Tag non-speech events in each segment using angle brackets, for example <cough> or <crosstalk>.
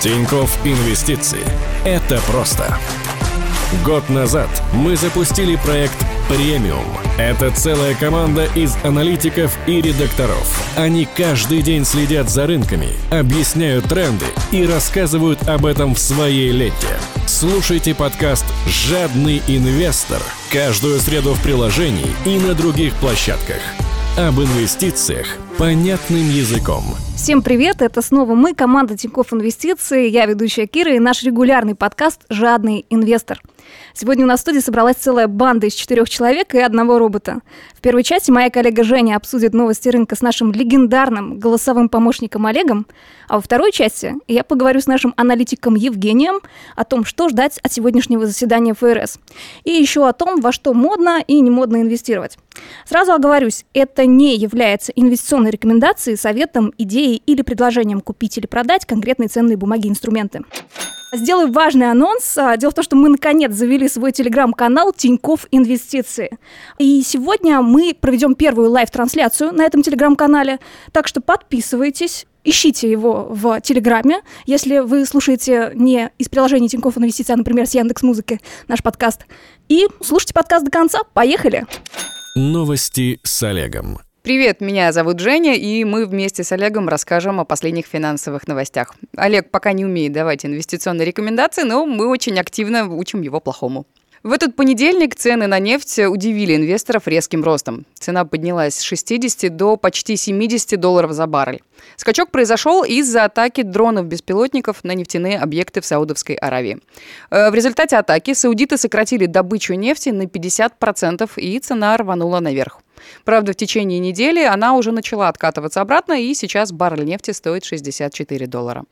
Тиньков Инвестиции. Это просто. Год назад мы запустили проект «Премиум». Это целая команда из аналитиков и редакторов. Они каждый день следят за рынками, объясняют тренды и рассказывают об этом в своей ленте. Слушайте подкаст «Жадный инвестор» каждую среду в приложении и на других площадках. Об инвестициях понятным языком. Всем привет, это снова мы, команда Тинькофф Инвестиции, я ведущая Кира и наш регулярный подкаст «Жадный инвестор». Сегодня у нас в студии собралась целая банда из четырех человек и одного робота. В первой части моя коллега Женя обсудит новости рынка с нашим легендарным голосовым помощником Олегом, а во второй части я поговорю с нашим аналитиком Евгением о том, что ждать от сегодняшнего заседания ФРС, и еще о том, во что модно и не модно инвестировать. Сразу оговорюсь, это не является инвестиционной рекомендацией, советом, идеей или предложением купить или продать конкретные ценные бумаги и инструменты. Сделаю важный анонс. А, дело в том, что мы наконец завели свой телеграм-канал Тинькофф Инвестиции. И сегодня мы проведем первую live-трансляцию на этом телеграм-канале. Так что подписывайтесь, ищите его в Телеграме. Если вы слушаете не из приложения Тинькофф Инвестиции, а, например, с Яндекс Музыки наш подкаст. И слушайте подкаст до конца. Поехали! Новости с Олегом. Привет, меня зовут Женя, и мы вместе с Олегом расскажем о последних финансовых новостях. Олег пока не умеет давать инвестиционные рекомендации, но мы очень активно учим его плохому. В этот понедельник цены на нефть удивили инвесторов резким ростом. Цена поднялась с 60 до почти 70 долларов за баррель. Скачок произошел из-за атаки дронов-беспилотников на нефтяные объекты в Саудовской Аравии. Э, в результате атаки саудиты сократили добычу нефти на 50%, и цена рванула наверх. Правда, в течение недели она уже начала откатываться обратно, и сейчас баррель нефти стоит 64 доллара.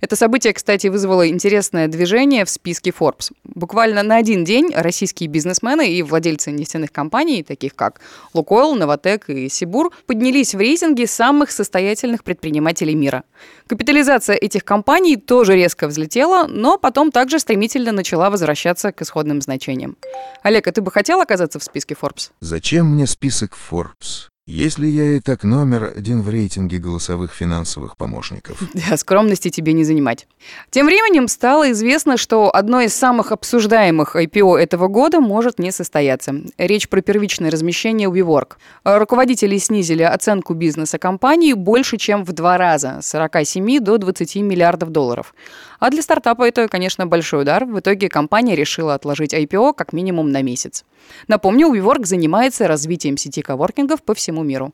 Это событие, кстати, вызвало интересное движение в списке Forbes. Буквально на один день российские бизнесмены и владельцы нефтяных компаний, таких как Лукойл, Новотек и Сибур, поднялись в рейтинге самых состоятельных предпринимателей мира. Капитализация этих компаний тоже резко взлетела, но потом также стремительно начала возвращаться к исходным значениям. Олег, а ты бы хотел оказаться в списке Forbes? Зачем мне список Forbes? Если я и так номер один в рейтинге голосовых финансовых помощников. Да, скромности тебе не занимать. Тем временем стало известно, что одно из самых обсуждаемых IPO этого года может не состояться. Речь про первичное размещение WeWork. Руководители снизили оценку бизнеса компании больше, чем в два раза, с 47 до 20 миллиардов долларов. А для стартапа это, конечно, большой удар. В итоге компания решила отложить IPO как минимум на месяц. Напомню, WeWork занимается развитием сети коворкингов по всему миру.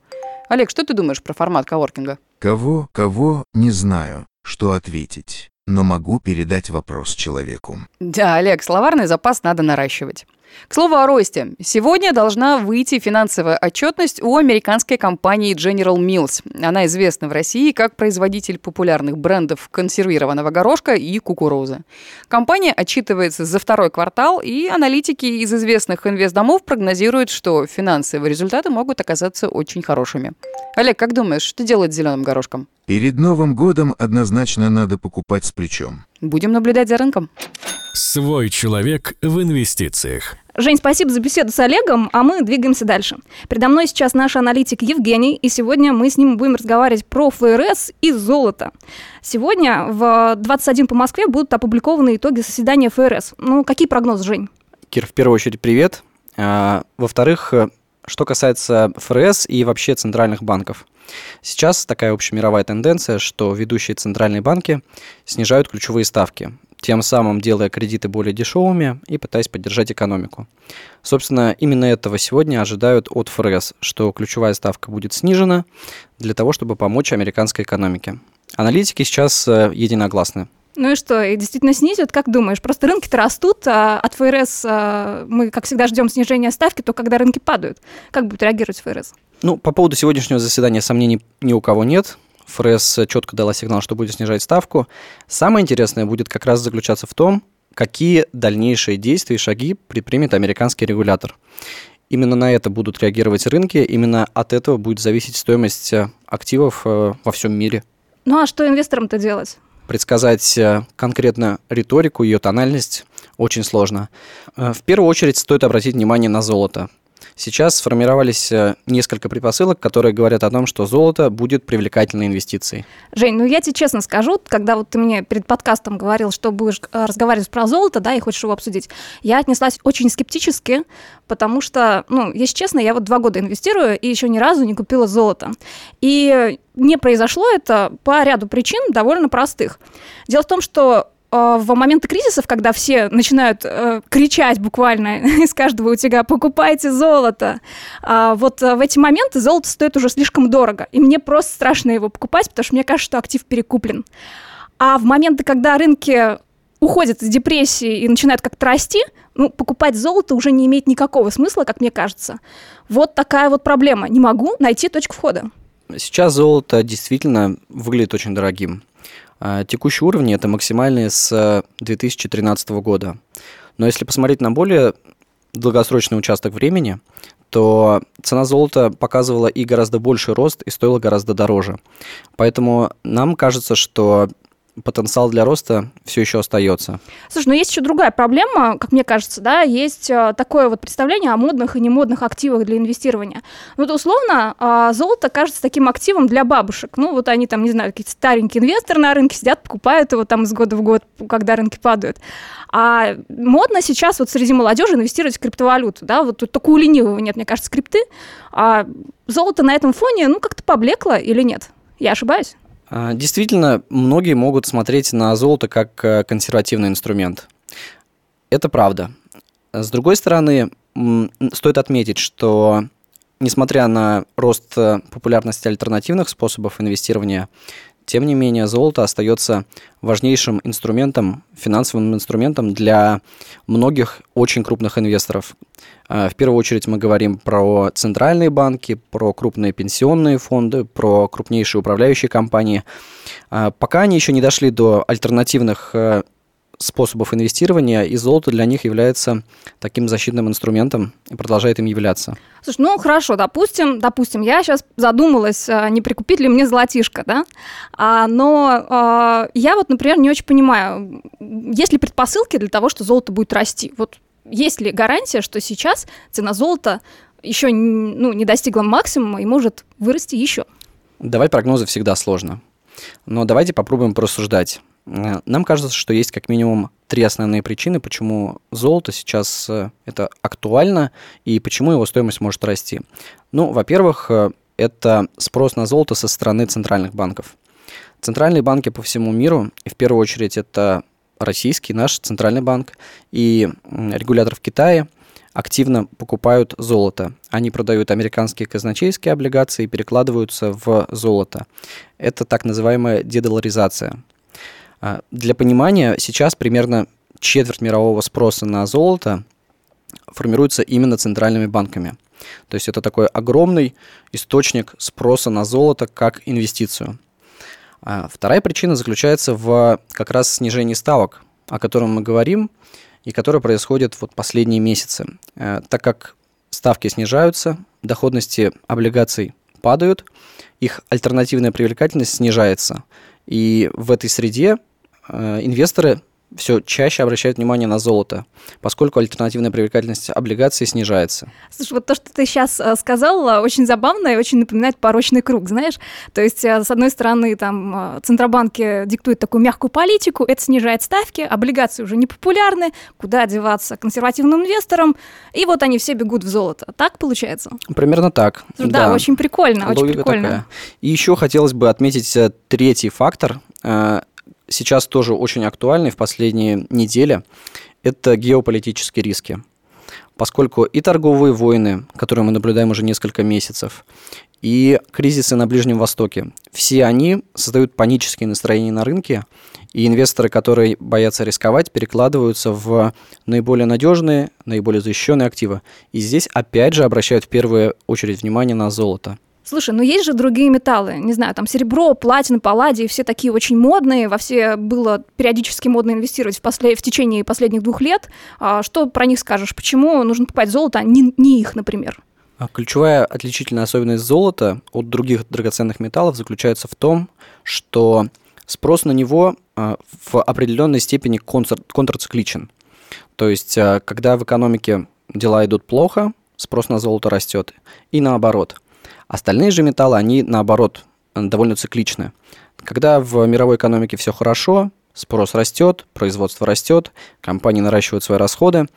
Олег, что ты думаешь про формат коворкинга? Кого, кого, не знаю, что ответить но могу передать вопрос человеку. Да, Олег, словарный запас надо наращивать. К слову о росте. Сегодня должна выйти финансовая отчетность у американской компании General Mills. Она известна в России как производитель популярных брендов консервированного горошка и кукурузы. Компания отчитывается за второй квартал, и аналитики из известных инвестдомов прогнозируют, что финансовые результаты могут оказаться очень хорошими. Олег, как думаешь, что делать с зеленым горошком? Перед Новым годом однозначно надо покупать с плечом. Будем наблюдать за рынком. Свой человек в инвестициях. Жень, спасибо за беседу с Олегом, а мы двигаемся дальше. Передо мной сейчас наш аналитик Евгений, и сегодня мы с ним будем разговаривать про ФРС и золото. Сегодня в 21 по Москве будут опубликованы итоги заседания ФРС. Ну, какие прогнозы, Жень? Кир, в первую очередь, привет. А, во-вторых, что касается ФРС и вообще центральных банков. Сейчас такая общемировая тенденция, что ведущие центральные банки снижают ключевые ставки тем самым делая кредиты более дешевыми и пытаясь поддержать экономику. Собственно, именно этого сегодня ожидают от ФРС, что ключевая ставка будет снижена для того, чтобы помочь американской экономике. Аналитики сейчас э, единогласны. Ну и что, и действительно снизят, как думаешь? Просто рынки-то растут, а от ФРС а, мы, как всегда, ждем снижения ставки, то когда рынки падают. Как будет реагировать ФРС? Ну, по поводу сегодняшнего заседания сомнений ни у кого нет. ФРС четко дала сигнал, что будет снижать ставку. Самое интересное будет как раз заключаться в том, какие дальнейшие действия и шаги предпримет американский регулятор. Именно на это будут реагировать рынки, именно от этого будет зависеть стоимость э, активов э, во всем мире. Ну а что инвесторам-то делать? Предсказать э, конкретно риторику, ее тональность очень сложно. В первую очередь стоит обратить внимание на золото. Сейчас сформировались э, несколько предпосылок, которые говорят о том, что золото будет привлекательной инвестицией. Жень, ну я тебе честно скажу, когда вот ты мне перед подкастом говорил, что будешь э, разговаривать про золото, да, и хочешь его обсудить, я отнеслась очень скептически, потому что, ну, если честно, я вот два года инвестирую и еще ни разу не купила золото. И не произошло это по ряду причин довольно простых. Дело в том, что в моменты кризисов, когда все начинают э, кричать буквально <laughs> из каждого утюга «покупайте золото», э, вот э, в эти моменты золото стоит уже слишком дорого, и мне просто страшно его покупать, потому что мне кажется, что актив перекуплен. А в моменты, когда рынки уходят из депрессии и начинают как-то расти, ну, покупать золото уже не имеет никакого смысла, как мне кажется. Вот такая вот проблема. Не могу найти точку входа. Сейчас золото действительно выглядит очень дорогим. А, текущие уровни это максимальные с 2013 года. Но если посмотреть на более долгосрочный участок времени, то цена золота показывала и гораздо больший рост, и стоила гораздо дороже. Поэтому нам кажется, что потенциал для роста все еще остается. Слушай, но есть еще другая проблема, как мне кажется, да, есть э, такое вот представление о модных и немодных активах для инвестирования. Ну, вот условно, а, золото кажется таким активом для бабушек. Ну, вот они там, не знаю, какие-то старенькие инвесторы на рынке сидят, покупают его там из года в год, когда рынки падают. А модно сейчас вот среди молодежи инвестировать в криптовалюту, да, вот тут у ленивого нет, мне кажется, крипты, а золото на этом фоне, ну, как-то поблекло или нет? Я ошибаюсь? А, действительно, многие могут смотреть на золото как э, консервативный инструмент. Это правда. С другой стороны, стоит отметить, что несмотря на рост э, популярности альтернативных способов инвестирования, тем не менее, золото остается важнейшим инструментом, финансовым инструментом для многих очень крупных инвесторов. А, в первую очередь мы говорим про центральные банки, про крупные пенсионные фонды, про крупнейшие управляющие компании. А, пока они еще не дошли до альтернативных э, способов инвестирования, и золото для них является таким защитным инструментом и продолжает им являться. Слушай, ну хорошо, допустим, допустим, я сейчас задумалась, а, не прикупить ли мне золотишко, да? А, но а, я вот, например, не очень понимаю, есть ли предпосылки для того, что золото будет расти? Вот есть ли гарантия, что сейчас цена золота еще ну, не достигла максимума и может вырасти еще? Давать прогнозы всегда сложно. Но давайте попробуем порассуждать. Э, нам кажется, что есть как минимум три основные причины, почему золото сейчас э, это актуально и почему его стоимость может расти. Ну, во-первых, э, это спрос на золото со стороны центральных банков. Центральные банки по всему миру, и в первую очередь это российский, наш центральный банк и регулятор в Китае активно покупают золото. Они продают американские казначейские облигации и перекладываются в золото. Это так называемая дедоларизация. А, для понимания, сейчас примерно четверть мирового спроса на золото формируется именно центральными банками. То есть это такой огромный источник спроса на золото как инвестицию. А вторая причина заключается в как раз снижении ставок, о котором мы говорим, и которое происходит вот последние месяцы. Э, так как ставки снижаются, доходности облигаций падают, их альтернативная привлекательность снижается. И в этой среде инвесторы все чаще обращают внимание на золото, поскольку альтернативная привлекательность облигаций снижается. Слушай, вот то, что ты сейчас э, сказал, очень забавно и очень напоминает порочный круг, знаешь? То есть, э, с одной стороны, там, э, Центробанки диктуют такую мягкую политику, это снижает ставки, облигации уже не популярны, куда деваться консервативным инвесторам, и вот они все бегут в золото. Так получается? Примерно так. Да, да. очень прикольно, Логика очень прикольно. Такая. И еще хотелось бы отметить третий фактор – сейчас тоже очень актуальный в последние недели, это геополитические риски. Поскольку и торговые войны, которые мы наблюдаем уже несколько месяцев, и кризисы на Ближнем Востоке, все они создают панические настроения на рынке, и инвесторы, которые боятся рисковать, перекладываются в наиболее надежные, наиболее защищенные активы. И здесь опять же обращают в первую очередь внимание на золото. Слушай, ну есть же другие металлы, не знаю, там серебро, платина, палладий, все такие очень модные, во все было периодически модно инвестировать в, послед... в течение последних двух лет. А что про них скажешь? Почему нужно покупать золото, а не, не их, например? А ключевая отличительная особенность золота от других драгоценных металлов заключается в том, что спрос на него а, в определенной степени контр... контрцикличен. То есть, а, когда в экономике дела идут плохо, спрос на золото растет. И наоборот. Остальные же металлы, они наоборот довольно цикличны. Когда в мировой экономике все хорошо, спрос растет, производство растет, компании наращивают свои расходы,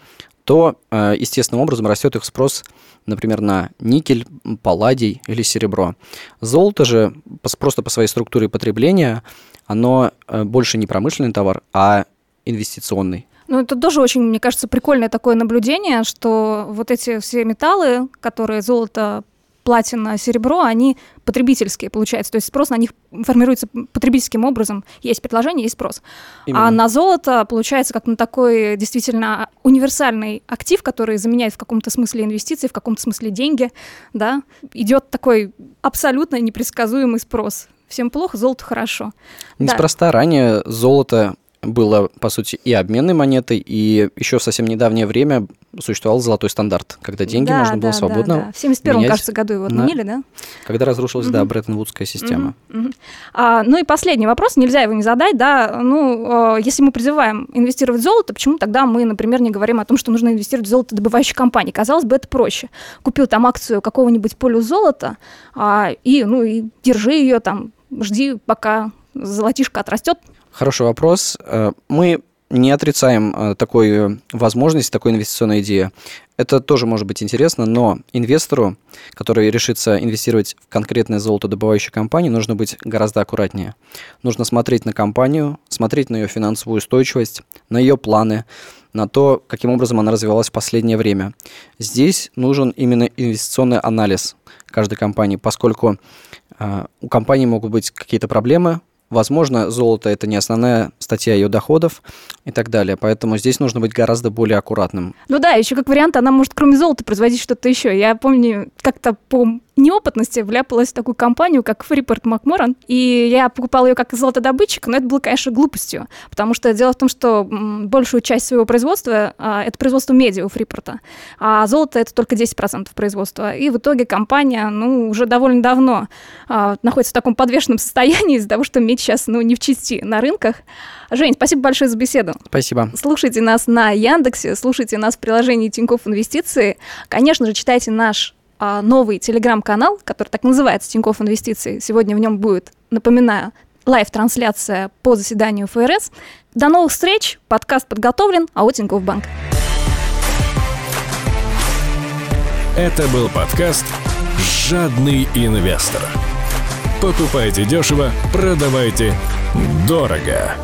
то э, естественным образом растет их спрос, например, на никель, палладий или серебро. Золото же просто по своей структуре потребления, оно э, больше не промышленный товар, а инвестиционный. Ну, это тоже очень, мне кажется, прикольное такое наблюдение, что вот эти все металлы, которые золото платина, серебро, они потребительские, получается. То есть спрос на них формируется потребительским образом. Есть предложение, есть спрос. А Именно. А на золото, получается, как на такой действительно универсальный актив, который заменяет в каком-то смысле инвестиции, в каком-то смысле деньги, да, идет такой абсолютно непредсказуемый спрос. Всем плохо, золото хорошо. Неспроста да. ранее золото было, по сути, и обменной монетой, и еще в совсем недавнее время существовал золотой стандарт, когда деньги да, можно было да, свободно да, да. В 71 кажется, году его отменили, на... да? Когда разрушилась, угу. да, Бреттон-Вудская система. Угу, угу. А, ну и последний вопрос, нельзя его не задать, да, ну, э, если мы призываем инвестировать в золото, почему тогда мы, например, не говорим о том, что нужно инвестировать в золото добывающей компании? Казалось бы, это проще. Купил там акцию какого-нибудь полю золота, а, и, ну, и держи ее там, жди, пока золотишко отрастет. Хороший вопрос. Э, мы не отрицаем э, такой э, возможности, такой инвестиционной идеи. Это тоже может быть интересно, но инвестору, который решится инвестировать в конкретное золотодобывающую компанию, нужно быть гораздо аккуратнее. Нужно смотреть на компанию, смотреть на ее финансовую устойчивость, на ее планы, на то, каким образом она развивалась в последнее время. Здесь нужен именно инвестиционный анализ каждой компании, поскольку у компании могут быть какие-то проблемы, Возможно, золото это не основная статья ее доходов и так далее. Поэтому здесь нужно быть гораздо более аккуратным. Ну да, еще как вариант, она может кроме золота производить что-то еще. Я помню, как-то по неопытности вляпалась в такую компанию, как Freeport McMoran, и я покупала ее как золотодобытчик, но это было, конечно, глупостью, потому что дело в том, что большую часть своего производства а, это производство меди у Фрипорта, а золото это только 10% производства. И в итоге компания, ну, уже довольно давно а, находится в таком подвешенном состоянии из-за того, что медь сейчас, ну, не в чести на рынках. Жень, спасибо большое за беседу. Спасибо. Слушайте нас на Яндексе, слушайте нас в приложении Тинькофф Инвестиции. Конечно же, читайте наш а, новый телеграм-канал, который так называется Тинькофф Инвестиции. Сегодня в нем будет, напоминаю, лайв-трансляция по заседанию ФРС. До новых встреч. Подкаст подготовлен, а у Тинькофф Банк. Это был подкаст «Жадный инвестор». Покупайте дешево, продавайте дорого.